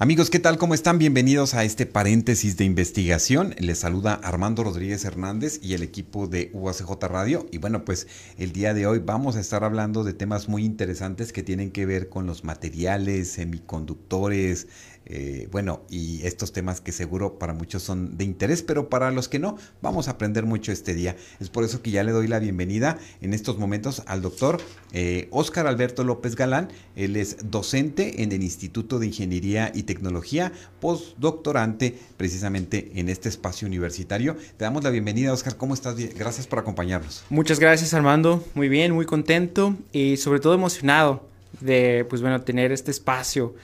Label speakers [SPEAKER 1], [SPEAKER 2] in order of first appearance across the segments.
[SPEAKER 1] Amigos, ¿qué tal? ¿Cómo están? Bienvenidos a este paréntesis de investigación. Les saluda Armando Rodríguez Hernández y el equipo de UACJ Radio. Y bueno, pues el día de hoy vamos a estar hablando de temas muy interesantes que tienen que ver con los materiales, semiconductores, eh, bueno, y estos temas que seguro para muchos son de interés, pero para los que no, vamos a aprender mucho este día. Es por eso que ya le doy la bienvenida en estos momentos al doctor eh, Alberto López Galán. Él es docente en el Instituto de Ingeniería y Tecnología, postdoctorante precisamente en este espacio universitario. Te damos la bienvenida, Oscar. ¿Cómo estás? Gracias por acompañarnos.
[SPEAKER 2] Muchas gracias, Armando. Muy bien, muy contento y sobre todo emocionado de, pues bueno, tener este espacio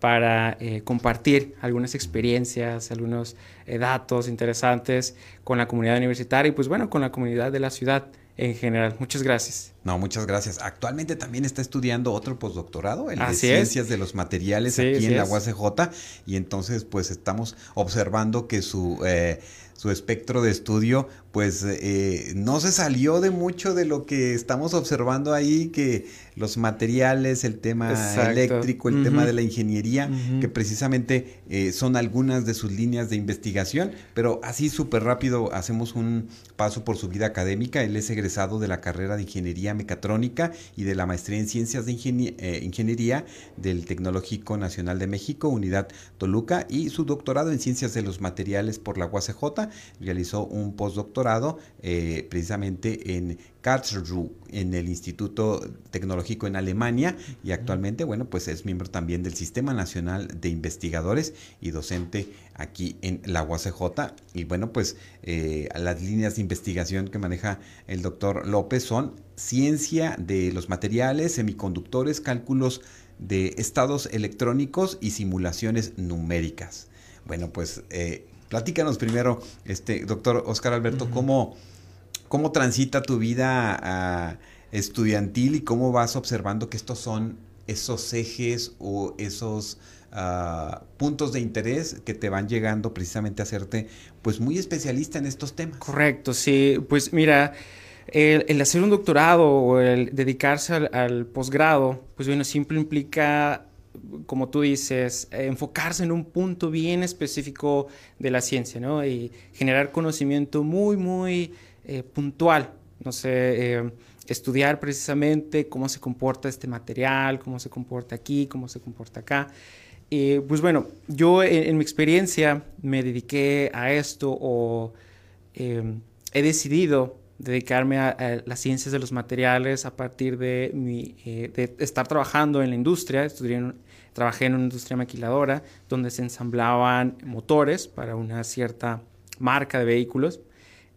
[SPEAKER 2] para eh, compartir algunas experiencias, algunos eh, datos interesantes con la comunidad universitaria y pues bueno, con la comunidad de la ciudad en general. Muchas gracias.
[SPEAKER 1] No, muchas gracias. Actualmente también está estudiando otro postdoctorado, el de Ciencias de los Materiales aquí en la UACJ y entonces pues estamos observando que su... Eh, su espectro de estudio, pues eh, no se salió de mucho de lo que estamos observando ahí, que los materiales, el tema eléctrico, el tema de la ingeniería, que precisamente eh, son algunas de sus líneas de investigación, pero así súper rápido hacemos un paso por su vida académica. Él es egresado de la carrera de Ingeniería Mecatrónica y de la maestría en Ciencias de eh, Ingeniería del Tecnológico Nacional de México, Unidad Toluca, y su doctorado en Ciencias de los Materiales por la UACJ realizó un postdoctorado eh, precisamente en Karlsruhe, en el Instituto Tecnológico en Alemania, y actualmente, bueno, pues es miembro también del Sistema Nacional de Investigadores y docente aquí en la UACJ. Y bueno, pues eh, las líneas de investigación que maneja el doctor López son ciencia de los materiales, semiconductores, cálculos de estados electrónicos y simulaciones numéricas. Bueno, pues eh, Platícanos primero, este, doctor Oscar Alberto, cómo, cómo transita tu vida ah, estudiantil y cómo vas observando que estos son esos ejes o esos ah, puntos de interés que te van llegando precisamente a hacerte pues muy especialista en estos temas.
[SPEAKER 2] Correcto, sí. Pues mira, el, hacer un doctorado o el dedicarse al, al posgrado, pues bueno, siempre implica como tú dices, enfocarse en un punto bien específico de la ciencia, ¿no? Y generar conocimiento muy, muy eh, puntual. No sé, eh, estudiar precisamente cómo se comporta este material, cómo se comporta aquí, cómo se comporta acá. pues bueno, yo en, mi experiencia me dediqué a esto o eh, he decidido dedicarme a, las ciencias de los materiales a partir de, mi, eh, de estar trabajando en la industria. Estudié trabajé en una industria maquiladora donde se ensamblaban motores para una cierta marca de vehículos.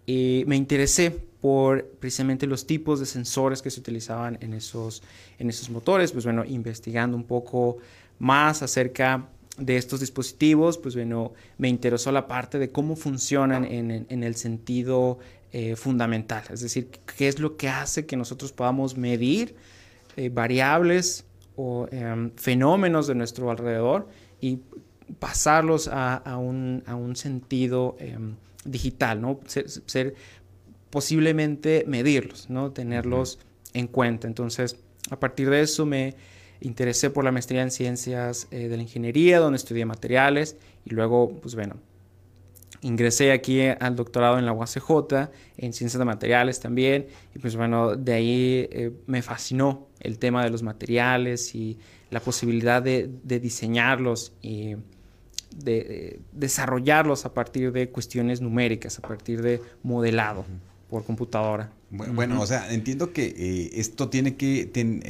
[SPEAKER 2] Y me interesé por precisamente los tipos de sensores que se utilizaban en esos, en esos motores. Pues bueno, investigando un poco más acerca de estos dispositivos, pues bueno, me interesó la parte de cómo funcionan en, en el sentido eh, fundamental, es decir, qué es lo que hace que nosotros podamos medir eh, variables o em, fenómenos de nuestro alrededor y pasarlos a, un, sentido em, digital, ¿no? Ser, posiblemente medirlos, ¿no? Tenerlos en cuenta. Entonces, a partir de eso me interesé por la maestría en ciencias eh, de la ingeniería, donde estudié materiales y luego, pues bueno, ingresé aquí al doctorado en la UACJ, en ciencias de materiales también, y pues bueno, de ahí eh, me fascinó el tema de los materiales y la posibilidad de, diseñarlos y de, desarrollarlos a partir de cuestiones numéricas, a partir de modelado por computadora.
[SPEAKER 1] Bueno, o sea, entiendo que eh, esto tiene que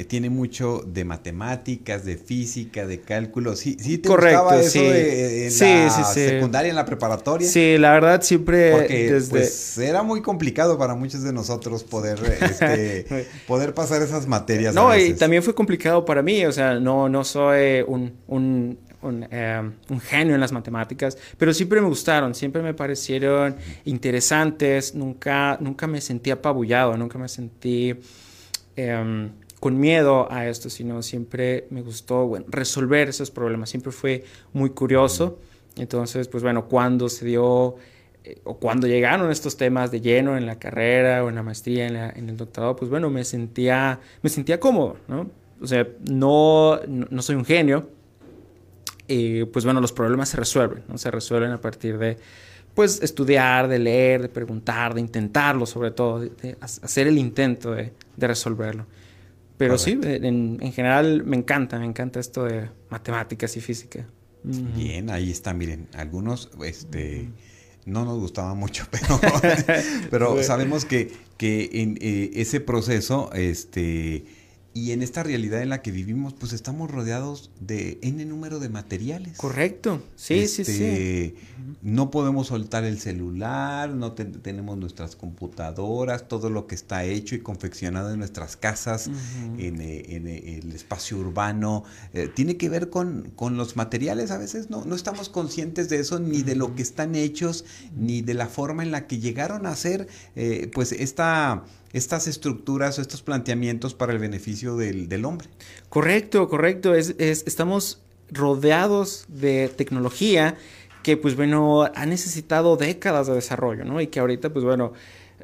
[SPEAKER 1] tiene mucho de matemáticas, de física, de cálculo. Sí, sí te Correcto, eso sí. De, en sí, la secundaria, en la preparatoria.
[SPEAKER 2] Sí, la verdad siempre
[SPEAKER 1] Porque pues era muy complicado para muchos de nosotros poder este, poder pasar esas materias.
[SPEAKER 2] No, y también fue complicado para mí, o sea, no no soy un eh, un, genio en las matemáticas, pero siempre me gustaron, siempre me parecieron interesantes, nunca, nunca me sentí apabullado, nunca me sentí em, con miedo a esto, sino siempre me gustó resolver esos problemas, siempre fue muy curioso. Entonces, pues bueno, cuando se dio eh, o cuando llegaron estos temas de lleno en la carrera o en la maestría, en, el doctorado, pues bueno, me sentía, me sentía cómodo. O sea, no, no soy un genio, y pues bueno, los problemas se resuelven, ¿no? Se resuelven a partir de, pues, estudiar, de leer, de preguntar, de intentarlo, sobre todo, de, hacer el intento de, resolverlo. Pero sí, en, en, general me encanta, me encanta esto de matemáticas y física.
[SPEAKER 1] Bien, ahí está, miren, algunos, este, no nos gustaba mucho, pero, pero sabemos que, que en eh, ese proceso, este, y en esta realidad en la que vivimos, pues estamos rodeados de N número de materiales.
[SPEAKER 2] Correcto, sí, sí, sí.
[SPEAKER 1] Este, no podemos soltar el celular, no tenemos nuestras computadoras, todo lo que está hecho y confeccionado en nuestras casas, en, eh, eh, el espacio urbano. Eh, tiene que ver con, con, los materiales, a veces no, no estamos conscientes de eso, ni de lo que están hechos, ni de la forma en la que llegaron a ser, pues esta estas estructuras o estos planteamientos para el beneficio del, hombre.
[SPEAKER 2] Correcto, correcto. Es, estamos rodeados de tecnología que, pues bueno, ha necesitado décadas de desarrollo, ¿no? Y que ahorita, pues bueno,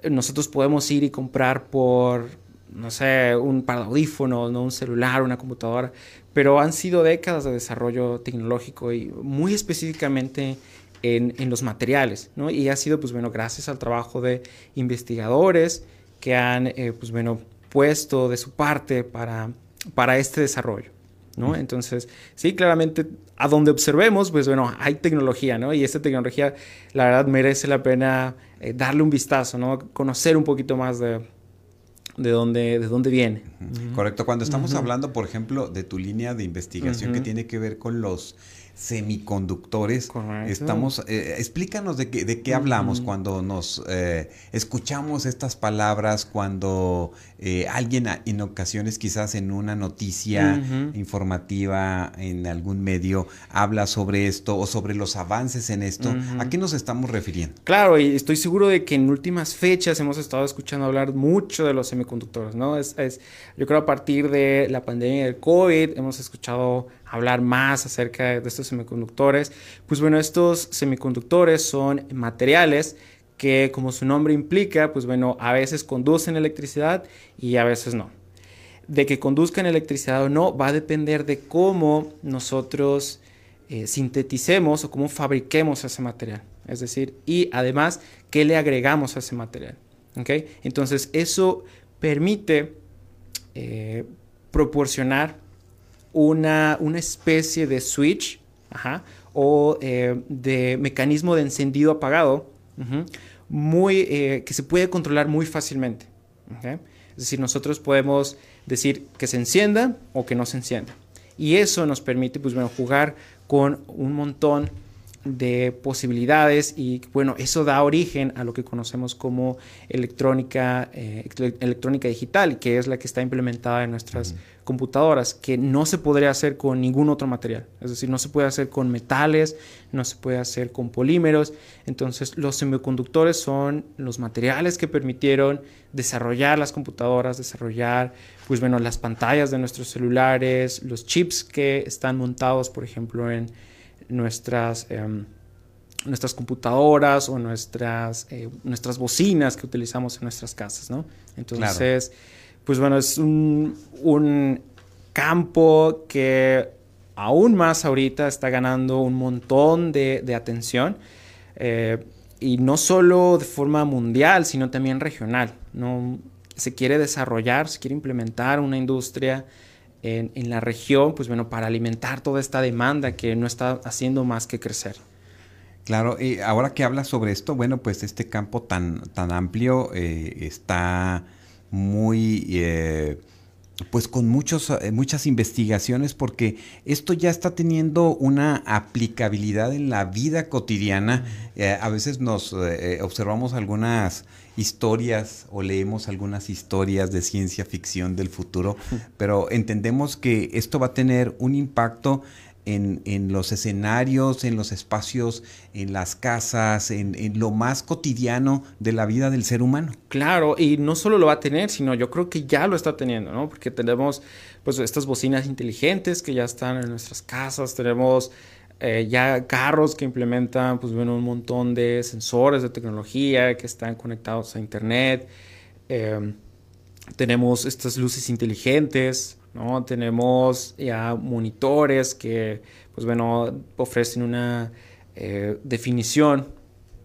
[SPEAKER 2] nosotros podemos ir y comprar por, no sé, un par de audífonos, ¿no? un celular, una computadora, pero han sido décadas de desarrollo tecnológico y muy específicamente en, en los materiales, ¿no? Y ha sido, pues bueno, gracias al trabajo de investigadores, que han, eh, pues bueno, puesto de su parte para, para este desarrollo. ¿no? Entonces, sí, claramente, a donde observemos, pues bueno, hay tecnología, ¿no? Y esta tecnología, la verdad, merece la pena eh, darle un vistazo, ¿no? Conocer un poquito más de, de dónde, de dónde viene.
[SPEAKER 1] Correcto. Cuando estamos hablando, por ejemplo, de tu línea de investigación que tiene que ver con los semiconductores. Estamos, eh, explícanos de qué, de qué hablamos cuando nos eh, escuchamos estas palabras, cuando eh, alguien en ocasiones quizás en una noticia informativa en algún medio habla sobre esto o sobre los avances en esto. ¿A qué nos estamos refiriendo?
[SPEAKER 2] Claro, y estoy seguro de que en últimas fechas hemos estado escuchando hablar mucho de los semiconductores, ¿no? Es, es yo creo a partir de la pandemia del COVID hemos escuchado hablar más acerca de estos semiconductores. Pues bueno, estos semiconductores son materiales que como su nombre implica, pues bueno, a veces conducen electricidad y a veces no. De que conduzcan electricidad o no va a depender de cómo nosotros eh, sinteticemos o cómo fabriquemos ese material. Es decir, y además, qué le agregamos a ese material. Entonces, eso permite eh, proporcionar una, especie de switch o eh, de mecanismo de encendido apagado muy, eh, que se puede controlar muy fácilmente. Es decir, nosotros podemos decir que se encienda o que no se encienda. Y eso nos permite pues, bueno, jugar con un montón de posibilidades y bueno, eso da origen a lo que conocemos como electrónica, eh, electrónica digital, que es la que está implementada en nuestras computadoras, que no se podría hacer con ningún otro material. Es decir, no se puede hacer con metales, no se puede hacer con polímeros. Entonces, los semiconductores son los materiales que permitieron desarrollar las computadoras, desarrollar, pues bueno, las pantallas de nuestros celulares, los chips que están montados, por ejemplo, en nuestras, em, nuestras computadoras o nuestras, eh, nuestras bocinas que utilizamos en nuestras casas, ¿no? Entonces, pues bueno, es un, un campo que aún más ahorita está ganando un montón de, de atención. Eh, y no solo de forma mundial, sino también regional. ¿no? Se quiere desarrollar, se quiere implementar una industria en, la región, pues bueno, para alimentar toda esta demanda que no está haciendo más que crecer.
[SPEAKER 1] Claro, y ahora que hablas sobre esto, bueno, pues este campo tan, tan amplio eh, está muy, eh, pues con muchos, eh, muchas investigaciones, porque esto ya está teniendo una aplicabilidad en la vida cotidiana. a veces nos observamos algunas historias o leemos algunas historias de ciencia ficción del futuro, pero entendemos que esto va a tener un impacto en, los escenarios, en los espacios, en las casas, en, lo más cotidiano de la vida del ser humano.
[SPEAKER 2] Claro, y no solo lo va a tener, sino yo creo que ya lo está teniendo, ¿no? Porque tenemos pues estas bocinas inteligentes que ya están en nuestras casas, tenemos eh, ya carros que implementan pues bueno un montón de sensores de tecnología que están conectados a internet. Em, tenemos estas luces inteligentes, ¿no? Tenemos ya monitores que, pues bueno, ofrecen una eh, definición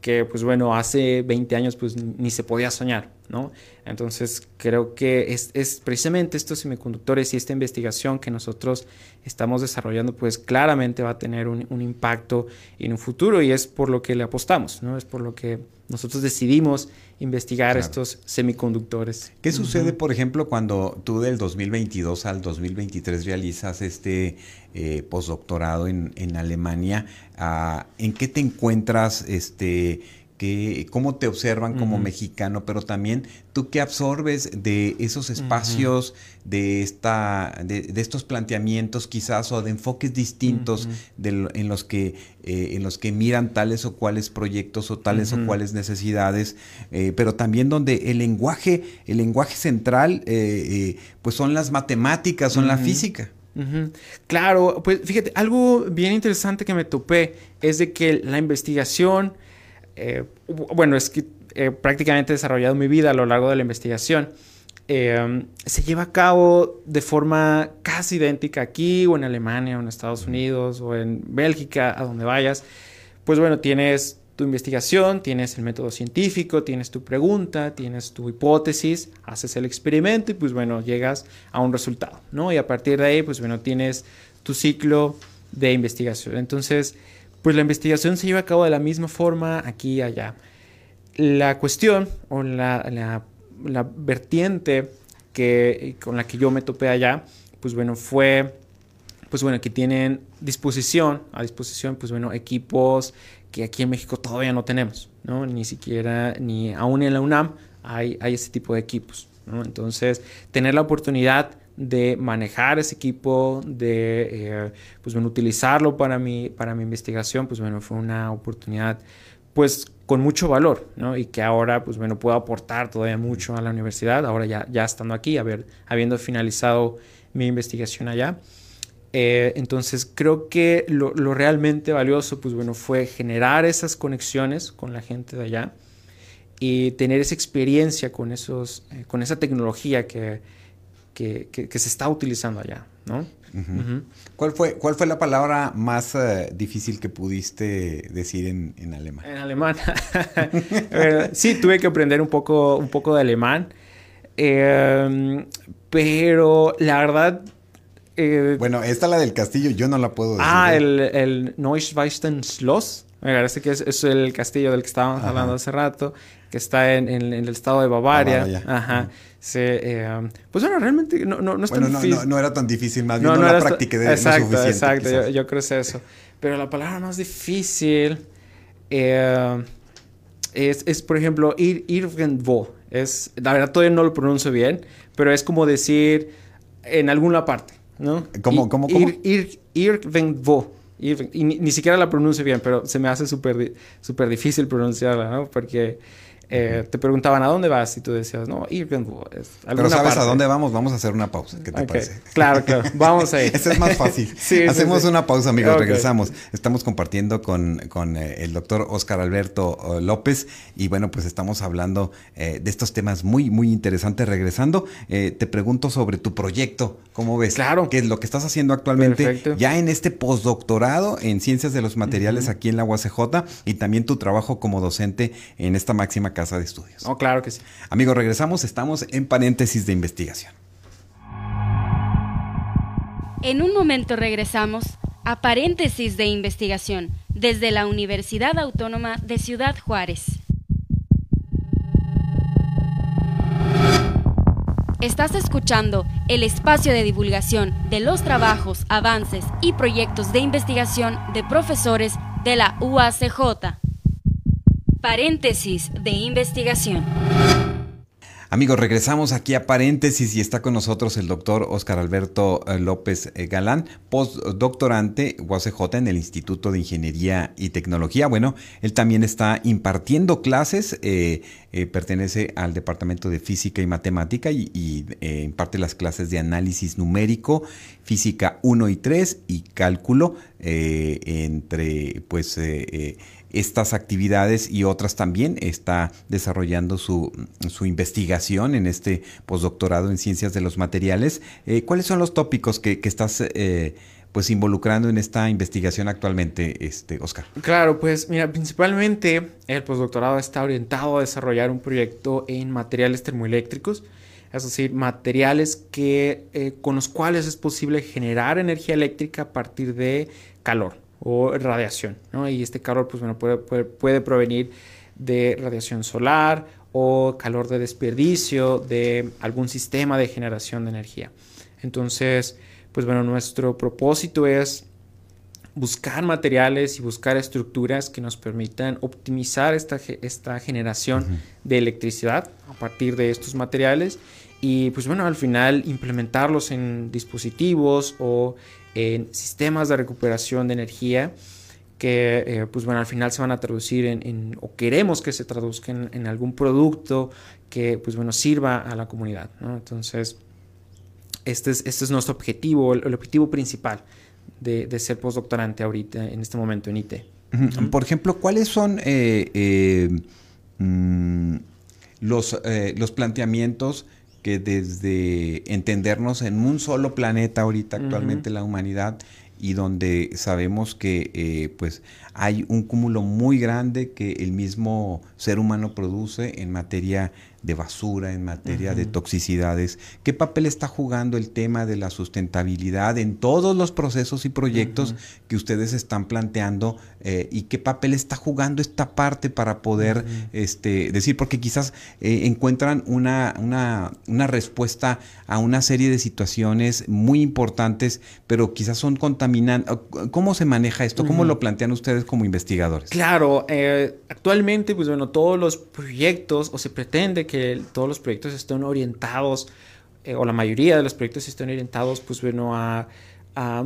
[SPEAKER 2] que, pues bueno, hace 20 años pues ni se podía soñar, ¿no? Entonces creo que es, es, precisamente estos semiconductores y esta investigación que nosotros estamos desarrollando pues claramente va a tener un, un, impacto en un futuro y es por lo que le apostamos, ¿no? Es por lo que nosotros decidimos investigar estos semiconductores.
[SPEAKER 1] ¿Qué sucede, por ejemplo, cuando tú del 2022 al 2023 realizas este eh, postdoctorado en, en Alemania? Ah, ¿En qué te encuentras? Este, que, cómo te observan como mexicano, pero también tú qué absorbes de esos espacios, de, esta, de, estos planteamientos quizás o de enfoques distintos en, los que, eh, en los que miran tales o cuales proyectos o tales o cuales necesidades, eh, pero también donde el lenguaje, el lenguaje central, eh, pues son las matemáticas, son la física.
[SPEAKER 2] Claro, pues fíjate, algo bien interesante que me topé es de que la investigación eh, bueno, es que he prácticamente desarrollado mi vida a lo largo de la investigación. Eh, se lleva a cabo de forma casi idéntica aquí o en Alemania o en Estados Unidos o en Bélgica, a donde vayas. Pues bueno, tienes tu investigación, tienes el método científico, tienes tu pregunta, tienes tu hipótesis, haces el experimento y pues bueno, llegas a un resultado, ¿no? Y a partir de ahí, pues bueno, tienes tu ciclo de investigación. Entonces, pues la investigación se lleva a cabo de la misma forma aquí y allá. La cuestión o la, vertiente que, con la que yo me topé allá, pues bueno, fue pues bueno, que tienen disposición, a disposición, pues bueno, equipos que aquí en México todavía no tenemos, ¿no? Ni siquiera, ni aún en la UNAM hay, hay ese tipo de equipos, ¿no? Entonces, tener la oportunidad de manejar ese equipo, de eh, pues bueno, utilizarlo para mi, para mi investigación, pues bueno, fue una oportunidad pues con mucho valor, ¿no? Y que ahora pues bueno, puedo aportar todavía mucho a la universidad, ahora ya, ya estando aquí, habiendo finalizado mi investigación allá. Eh, entonces creo que lo, lo, realmente valioso pues bueno, fue generar esas conexiones con la gente de allá y tener esa experiencia con, esos, eh, con esa tecnología que, que, se está utilizando allá, ¿no?
[SPEAKER 1] ¿Cuál, fue, ¿Cuál fue la palabra más eh, difícil que pudiste decir en, en alemán?
[SPEAKER 2] En alemán. sí, tuve que aprender un poco, un poco de alemán. Em, pero la verdad.
[SPEAKER 1] Eh, bueno, esta la del castillo, yo no la puedo decir.
[SPEAKER 2] Ah, ¿eh? el, el Neuschwanstein Schloss. Me parece que es, el castillo del que estábamos hablando hace rato, que está en, el estado de Bavaria. Ajá. Eh, pues bueno, realmente no, no, no es
[SPEAKER 1] tan difícil. No, era tan difícil, más bien no, la practiqué de
[SPEAKER 2] exacto,
[SPEAKER 1] suficiente.
[SPEAKER 2] Exacto, yo, yo, creo que es eso. Pero la palabra más difícil eh, es, es, por ejemplo, ir, irgendwo. Es, la verdad todavía no lo pronuncio bien, pero es como decir en alguna parte, ¿no?
[SPEAKER 1] ¿Cómo, cómo, cómo?
[SPEAKER 2] Ir, ir, irgendwo. Y ni, ni, siquiera la pronuncio bien, pero se me hace súper super difícil pronunciarla, ¿no? Porque eh, te preguntaban a dónde vas y tú decías, no, Irvingwood.
[SPEAKER 1] Pero sabes a dónde vamos, vamos a hacer una pausa. ¿Qué te parece?
[SPEAKER 2] Claro, claro, vamos ahí.
[SPEAKER 1] Ese es más fácil. Hacemos una pausa, amigos, regresamos. Estamos compartiendo con, con eh, el doctor Oscar Alberto eh, López y bueno, pues estamos hablando de estos temas muy, muy interesantes. Regresando, te pregunto sobre tu proyecto, ¿cómo ves?
[SPEAKER 2] Claro.
[SPEAKER 1] ¿Qué es lo que estás haciendo actualmente? Ya en este postdoctorado en Ciencias de los Materiales aquí en la UACJ y también tu trabajo como docente en esta máxima casa de estudios.
[SPEAKER 2] Oh, claro que sí.
[SPEAKER 1] Amigos, regresamos, estamos en paréntesis de investigación.
[SPEAKER 3] En un momento regresamos a paréntesis de investigación desde la Universidad Autónoma de Ciudad Juárez. Estás escuchando el espacio de divulgación de los trabajos, avances y proyectos de investigación de profesores de la UACJ. Paréntesis de investigación.
[SPEAKER 1] Amigos, regresamos aquí a paréntesis y está con nosotros el doctor Oscar Alberto eh, López eh, Galán, postdoctorante UACJ en el Instituto de Ingeniería y Tecnología. Bueno, él también está impartiendo clases, eh, pertenece al Departamento de Física y Matemática y, y imparte las clases de análisis numérico, física 1 y 3 y cálculo entre pues estas actividades y otras también. Está desarrollando su, investigación en este postdoctorado en ciencias de los materiales. Eh, ¿Cuáles son los tópicos que, estás eh, pues involucrando en esta investigación actualmente, este, Oscar?
[SPEAKER 2] Claro, pues mira, principalmente el postdoctorado está orientado a desarrollar un proyecto en materiales termoeléctricos es decir, materiales que, eh, con los cuales es posible generar energía eléctrica a partir de calor o radiación. ¿no? Y este calor pues, bueno, puede, puede, provenir de radiación solar o calor de desperdicio de algún sistema de generación de energía. Entonces, pues bueno, nuestro propósito es buscar materiales y buscar estructuras que nos permitan optimizar esta, esta generación de electricidad a partir de estos materiales y pues bueno, al final implementarlos en dispositivos o en sistemas de recuperación de energía que eh, pues bueno al final se van a traducir en, o queremos que se traduzcan en, algún producto que pues bueno sirva a la comunidad entonces este es, este es nuestro objetivo el, objetivo principal de, de, ser postdoctorante ahorita en este momento en IT
[SPEAKER 1] por ejemplo cuáles son eh, eh, mm, los, los planteamientos que desde entendernos en un solo planeta ahorita actualmente la humanidad y donde sabemos que eh, pues hay un cúmulo muy grande que el mismo ser humano produce en materia de basura, en materia de toxicidades. ¿Qué papel está jugando el tema de la sustentabilidad en todos los procesos y proyectos que ustedes están planteando? Eh, ¿Y qué papel está jugando esta parte para poder este, decir? Porque quizás eh, encuentran una, una, una, respuesta a una serie de situaciones muy importantes, pero quizás son contaminantes. ¿Cómo se maneja esto? ¿Cómo lo plantean ustedes como investigadores?
[SPEAKER 2] Claro, eh, actualmente, pues bueno, todos los proyectos, o se pretende que todos los proyectos estén orientados, eh, o la mayoría de los proyectos estén orientados, pues bueno, a,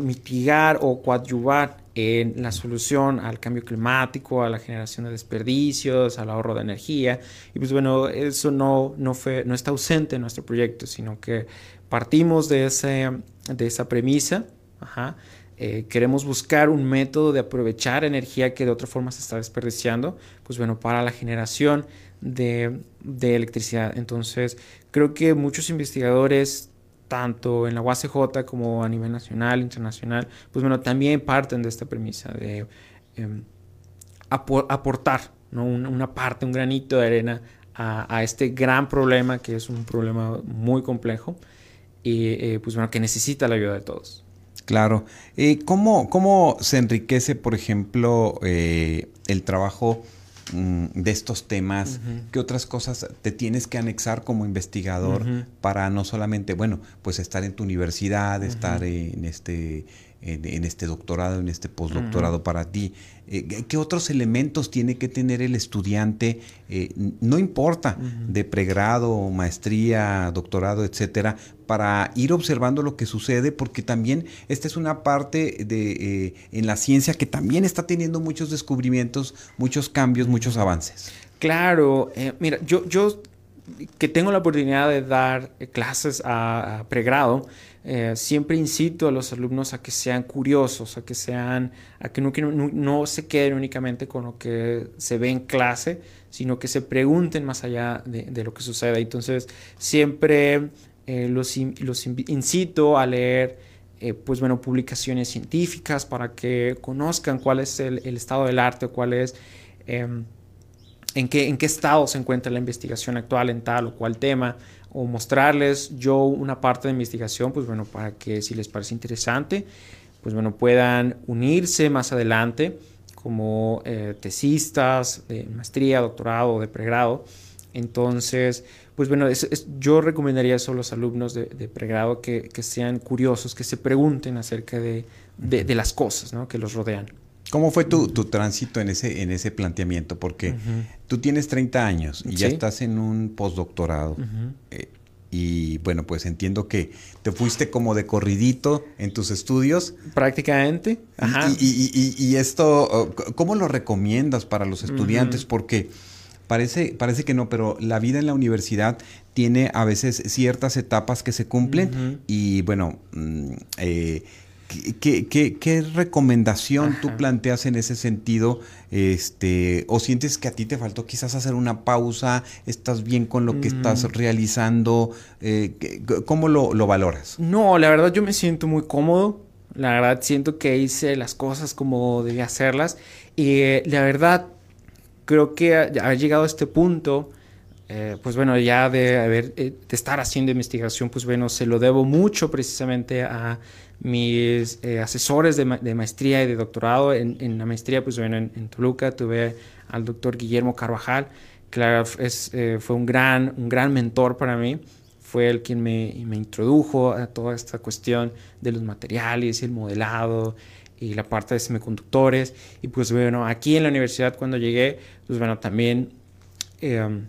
[SPEAKER 2] mitigar o coadyuvar en la solución al cambio climático, a la generación de desperdicios, al ahorro de energía. Y pues bueno, eso no, no, fue, no está ausente en nuestro proyecto, sino que partimos de, ese, de esa premisa. Eh, queremos buscar un método de aprovechar energía que de otra forma se está desperdiciando, pues bueno, para la generación de, electricidad. Entonces, creo que muchos investigadores, tanto en la UACJ como a nivel nacional, internacional, pues bueno, también parten de esta premisa de em, aportar una, parte, un granito de arena a, este gran problema que es un problema muy complejo y eh, pues bueno, que necesita la ayuda de todos.
[SPEAKER 1] Claro. Eh, ¿cómo, ¿Cómo se enriquece, por ejemplo, eh, el trabajo de estos temas, qué otras cosas te tienes que anexar como investigador para no solamente, bueno, pues estar en tu universidad, estar en este en, este doctorado, en este postdoctorado para ti. Eh, ¿Qué otros elementos tiene que tener el estudiante? Eh, no importa, de pregrado, maestría, doctorado, etcétera, para ir observando lo que sucede, porque también esta es una parte de eh, en la ciencia que también está teniendo muchos descubrimientos, muchos cambios, muchos avances.
[SPEAKER 2] Claro, mira, yo, yo que tengo la oportunidad de dar clases a pregrado, eh, siempre incito a los alumnos a que sean curiosos, a que sean, a que no, se queden únicamente con lo que se ve en clase, sino que se pregunten más allá de, lo que sucede. Entonces, siempre eh, los, los, incito a leer, eh, pues bueno, publicaciones científicas para que conozcan cuál es el, estado del arte, cuál es... Em, en qué, en qué estado se encuentra la investigación actual en tal o cual tema, o mostrarles yo una parte de investigación, pues bueno, para que si les parece interesante, pues bueno, puedan unirse más adelante como eh, tesistas de maestría, doctorado, de pregrado. Entonces, pues bueno, yo recomendaría eso a los alumnos de, pregrado que, sean curiosos, que se pregunten acerca de, de las cosas que los rodean.
[SPEAKER 1] ¿Cómo fue tu, tránsito en ese, en ese planteamiento? Porque tú tienes 30 años y ya estás en un postdoctorado. Eh, y bueno, pues entiendo que te fuiste como de corridito en tus estudios.
[SPEAKER 2] Prácticamente.
[SPEAKER 1] Ajá. Y, y, esto, ¿cómo lo recomiendas para los estudiantes? Porque parece, parece que no, pero la vida en la universidad tiene a veces ciertas etapas que se cumplen y bueno, mm, eh, ¿Qué, qué, recomendación tú planteas en ese sentido? Este, ¿O sientes que a ti te faltó quizás hacer una pausa? ¿Estás bien con lo que estás mm. realizando? Eh, ¿Cómo lo, valoras?
[SPEAKER 2] No, la verdad yo me siento muy cómodo. La verdad siento que hice las cosas como debía hacerlas. Y eh, la verdad creo que haber llegado a este punto... Eh, pues bueno, ya de, haber, de estar haciendo investigación, pues bueno, se lo debo mucho precisamente a mis eh, asesores de, maestría y de doctorado. En, la maestría, pues bueno, en, Toluca tuve al doctor Guillermo Carvajal, que es, eh, fue un gran, un gran mentor para mí. Fue el quien me, me, introdujo a toda esta cuestión de los materiales el modelado y la parte de semiconductores. Y pues bueno, aquí en la universidad cuando llegué, pues bueno, también em,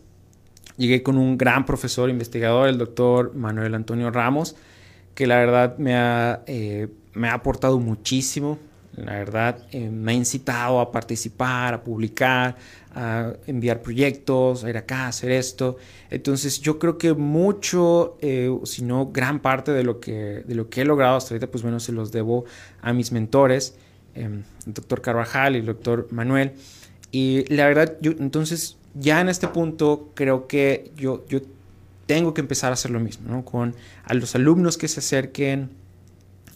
[SPEAKER 2] llegué con un gran profesor investigador, el doctor Manuel Antonio Ramos, que la verdad me ha, eh, me ha aportado muchísimo. La verdad, eh, me ha incitado a participar, a publicar, a enviar proyectos, a ir acá, a hacer esto. Entonces, yo creo que mucho, eh, si no gran parte de lo, que, de lo que he logrado hasta ahorita, pues bueno, se los debo a mis mentores, el doctor Carvajal y el doctor Manuel. Y la verdad, yo entonces, ya en este punto, creo que yo tengo que empezar a hacer lo mismo, ¿no? Con a los alumnos que se acerquen,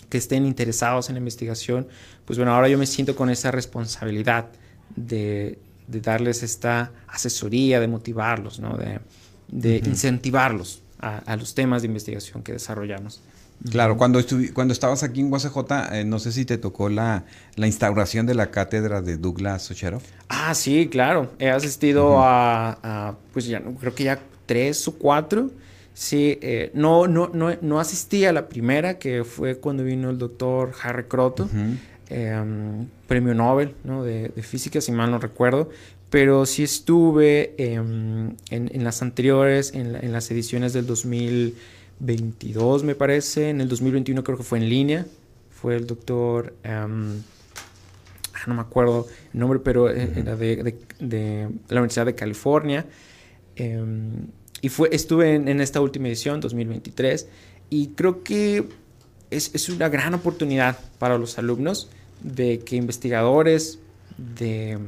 [SPEAKER 2] que estén interesados en la investigación, pues bueno, ahora yo me siento con esa responsabilidad de, darles esta asesoría, de motivarlos, ¿no? De, incentivarlos a, los temas de investigación que desarrollamos.
[SPEAKER 1] Claro, cuando, cuando estabas aquí en UACJ, eh, no sé si te tocó la, instauración de la cátedra de Douglas Ocherov.
[SPEAKER 2] Ah, sí, claro. He asistido a, a, pues ya, creo que ya tres o cuatro. Sí, eh, no, no, no, no, asistí a la primera, que fue cuando vino el doctor Harry Croto, em, premio Nobel ¿no? de, física, si mal no recuerdo, pero sí estuve em, en, las anteriores, en, las ediciones del 2022, me parece, en el 2021 creo que fue en línea, fue el doctor, em, ah, no me acuerdo el nombre, pero eh, era de, de la Universidad de California. Em, y fue, estuve en, esta última edición, 2023, y creo que es, es, una gran oportunidad para los alumnos de que investigadores de,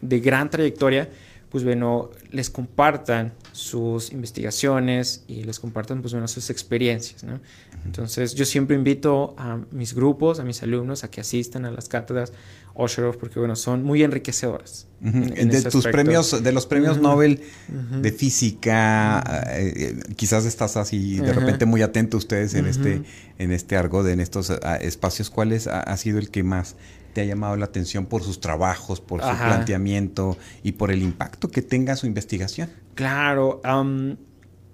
[SPEAKER 2] de gran trayectoria, pues bueno, les compartan sus investigaciones y les compartan pues bueno sus experiencias, ¿no? Entonces yo siempre invito a mis grupos, a mis alumnos a que asistan a las cátedras Osherov porque bueno, son muy enriquecedoras.
[SPEAKER 1] de tus premios, de los premios Nobel de física, eh, quizás estás así de repente muy atento ustedes en este, en este argot, en estos ah, espacios. ¿Cuál ha, sido el que más te ha llamado la atención por sus trabajos, por su planteamiento y por el impacto que tenga su investigación?
[SPEAKER 2] Claro,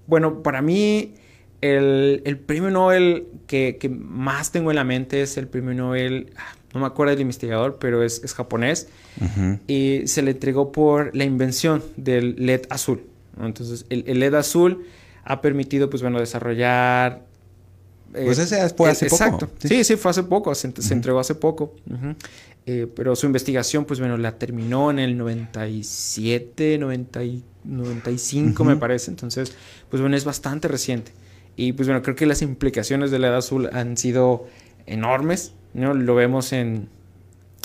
[SPEAKER 2] bueno, para mí el, el premio Nobel que, que, más tengo en la mente es el premio Nobel ah, no me acuerdo del investigador, pero es, japonés, y se le entregó por la invención del LED azul. Entonces, el, LED azul ha permitido, pues bueno, desarrollar...
[SPEAKER 1] Eh, pues ese fue hace
[SPEAKER 2] poco. Exacto. Sí. sí, fue hace poco, se, entregó hace poco. Eh, pero su investigación, pues bueno, la terminó en el 97, 95 me parece. Entonces, pues bueno, es bastante reciente. Y pues bueno, creo que las implicaciones del LED azul han sido enormes ¿no? Lo vemos en,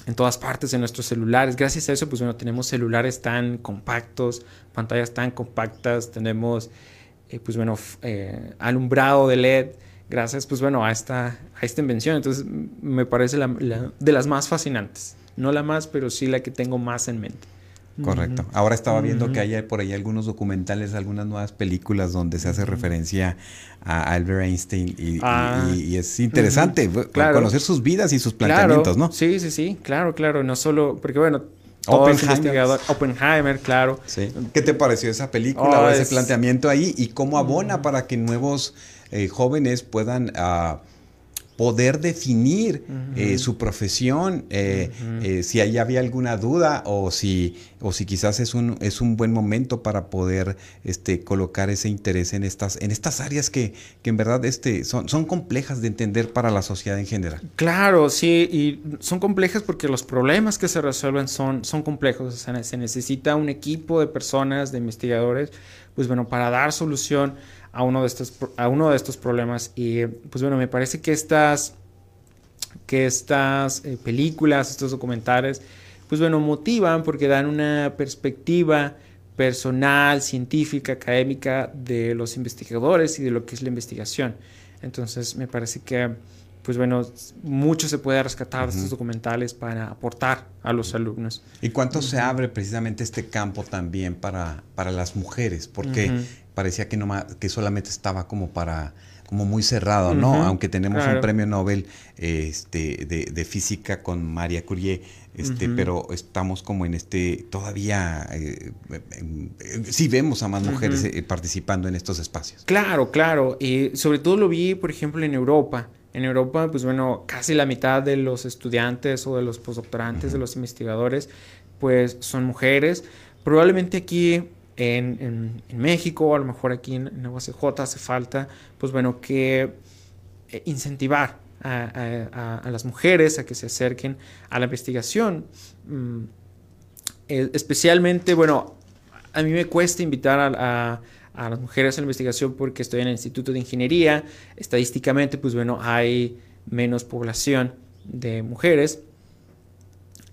[SPEAKER 2] en todas partes de nuestros celulares. Gracias a eso, pues bueno, tenemos celulares tan compactos, pantallas tan compactas, tenemos, eh, pues bueno, eh, alumbrado de LED, gracias, pues bueno, a esta, a esta invención. Entonces, me parece la, de las más fascinantes. No la más, pero sí la que tengo más en mente.
[SPEAKER 1] Correcto. Ahora estaba viendo que hay por ahí algunos documentales, algunas nuevas películas donde se hace referencia a Albert Einstein y, ah. es interesante conocer sus vidas y sus planteamientos, ¿no?
[SPEAKER 2] Sí, sí, sí, claro, claro. No solo, porque bueno, Oppenheimer. Oppenheimer, claro.
[SPEAKER 1] ¿Qué te pareció esa película o ese planteamiento ahí y cómo abona para que nuevos eh, jóvenes puedan... Uh, poder definir eh, su profesión, eh, eh, si ahí había alguna duda o si, o si quizás es un, es un buen momento para poder este, colocar ese interés en estas, en estas áreas que, que en verdad este, son, son complejas de entender para la sociedad en general.
[SPEAKER 2] Claro, sí, y son complejas porque los problemas que se resuelven son, son complejos, se necesita un equipo de personas, de investigadores, pues bueno, para dar solución a uno de estos, a uno de estos problemas. Y pues bueno, me parece que estas, que estas eh, películas, estos documentales, pues bueno, motivan porque dan una perspectiva personal, científica, académica de los investigadores y de lo que es la investigación. Entonces me parece que, pues bueno, mucho se puede rescatar de estos documentales para aportar a los alumnos.
[SPEAKER 1] ¿Y cuánto se abre precisamente este campo también para, para las mujeres? Porque parecía que, no, que solamente estaba como para como muy cerrado, ¿no? Aunque tenemos un premio Nobel este, de, física con María Curie, este, pero estamos como en este, todavía, eh, sí vemos a más mujeres eh, participando en estos espacios.
[SPEAKER 2] Claro, claro, y sobre todo lo vi, por ejemplo, en Europa. En Europa, pues bueno, casi la mitad de los estudiantes o de los postdoctorantes, de los investigadores, pues son mujeres. Probablemente aquí en, México, a lo mejor aquí en, en UACJ hace falta, pues bueno, que eh, incentivar a, las mujeres a que se acerquen a la investigación. Mm, eh, especialmente, bueno, a mí me cuesta invitar a, las mujeres a la investigación porque estoy en el Instituto de Ingeniería. Estadísticamente, pues bueno, hay menos población de mujeres.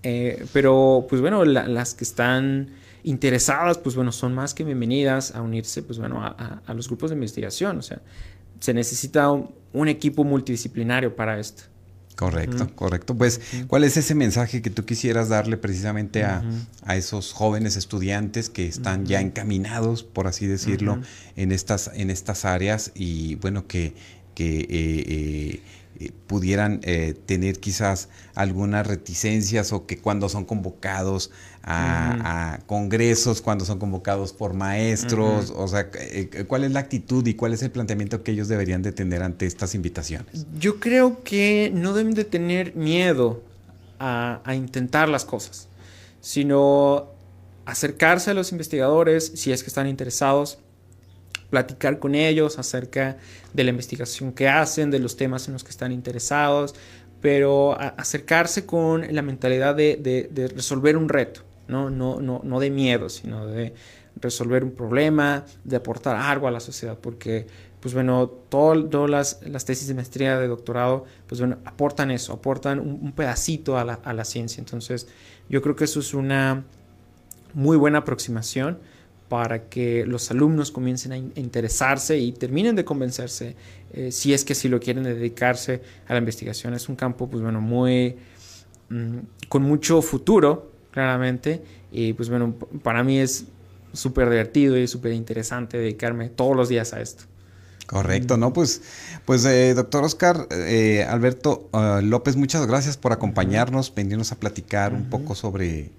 [SPEAKER 2] Eh, pero, pues bueno, las que están interesadas, pues bueno, son más que bienvenidas a unirse, pues bueno, a, los grupos de investigación. O sea, se necesita un, equipo multidisciplinario para esto.
[SPEAKER 1] Correcto, correcto. Pues, ¿cuál es ese mensaje que tú quisieras darle precisamente a, esos jóvenes estudiantes que están ya encaminados, por así decirlo, en, estas, en estas áreas y bueno, que, que eh, eh, eh, pudieran eh, tener quizás algunas reticencias o que cuando son convocados a, congresos, cuando son convocados por maestros, o sea, eh, ¿cuál es la actitud y cuál es el planteamiento que ellos deberían de tener ante estas invitaciones?
[SPEAKER 2] Yo creo que no deben de tener miedo a, a intentar las cosas, sino acercarse a los investigadores si es que están interesados platicar con ellos acerca de la investigación que hacen, de los temas en los que están interesados, pero acercarse con la mentalidad de, resolver un reto, ¿no? No, no, no de miedo, sino de resolver un problema, de aportar algo a la sociedad, porque, pues bueno, todas las, tesis de maestría, de doctorado, pues bueno, aportan eso, aportan un, pedacito a la, a la ciencia. Entonces, yo creo que eso es una muy buena aproximación para que los alumnos comiencen a interesarse y terminen de convencerse eh, si es que si lo quieren dedicarse a la investigación. Es un campo, pues bueno, muy mm, con mucho futuro, claramente, y pues bueno, para mí es súper divertido y súper interesante dedicarme todos los días a esto.
[SPEAKER 1] Correcto, ¿no? Pues, pues eh, doctor Oscar eh, Alberto ah, López, muchas gracias por acompañarnos, venirnos a platicar un poco sobre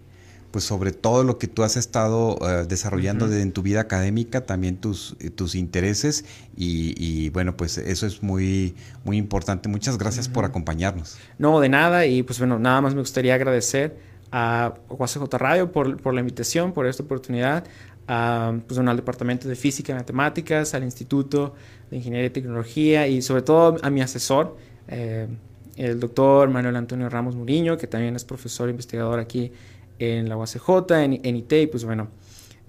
[SPEAKER 1] pues sobre todo lo que tú has estado eh, desarrollando en tu vida académica, también tus, eh, tus intereses y, bueno, pues eso es muy, muy importante. Muchas gracias por acompañarnos.
[SPEAKER 2] No, de nada y pues bueno, nada más me gustaría agradecer a UACJ Radio por, la invitación, por esta oportunidad, a, pues, al Departamento de Física y Matemáticas, al Instituto de Ingeniería y Tecnología y sobre todo a mi asesor, eh, el doctor Manuel Antonio Ramos Muriño, que también es profesor e investigador aquí en la UACJ, en, en IT, y pues bueno,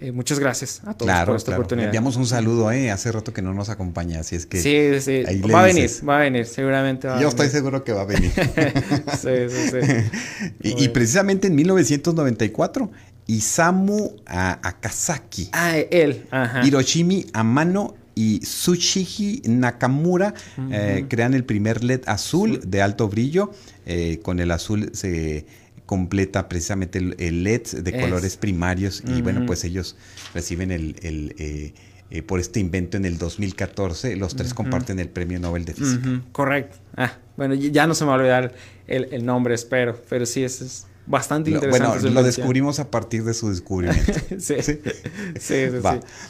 [SPEAKER 2] eh, muchas gracias a todos por esta oportunidad.
[SPEAKER 1] Enviamos un saludo, ¿eh? Hace rato que no nos acompaña, así es que.
[SPEAKER 2] Sí, sí. va a venir, va a venir, seguramente va
[SPEAKER 1] Yo estoy seguro que va a venir. sí, sí, sí. y, precisamente en 1994, Isamu Akasaki.
[SPEAKER 2] Ah, él.
[SPEAKER 1] Hiroshimi Amano y Tsushigi Nakamura eh, crean el primer LED azul de alto brillo. Eh, con el azul se completa precisamente el, LED de colores primarios y bueno, pues ellos reciben el, eh, eh, por este invento en el 2014, los tres comparten el premio Nobel de Física.
[SPEAKER 2] Correcto. Ah, bueno, ya no se me va a olvidar el, nombre, espero, pero sí, ese es bastante interesantes.
[SPEAKER 1] Bueno, lo descubrimos a partir de su descubrimiento. sí. sí, sí,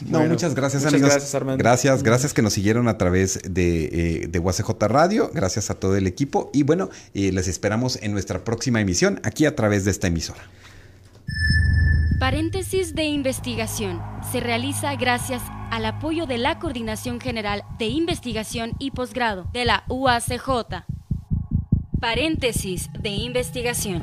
[SPEAKER 1] No, muchas gracias, muchas amigos. Gracias, Armando. Gracias, gracias que nos siguieron a través de, eh, de UACJ Radio. Gracias a todo el equipo. Y bueno, eh, les esperamos en nuestra próxima emisión aquí a través de esta emisora.
[SPEAKER 3] Paréntesis de investigación se realiza gracias al apoyo de la Coordinación General de Investigación y Posgrado de la UACJ. Paréntesis de investigación.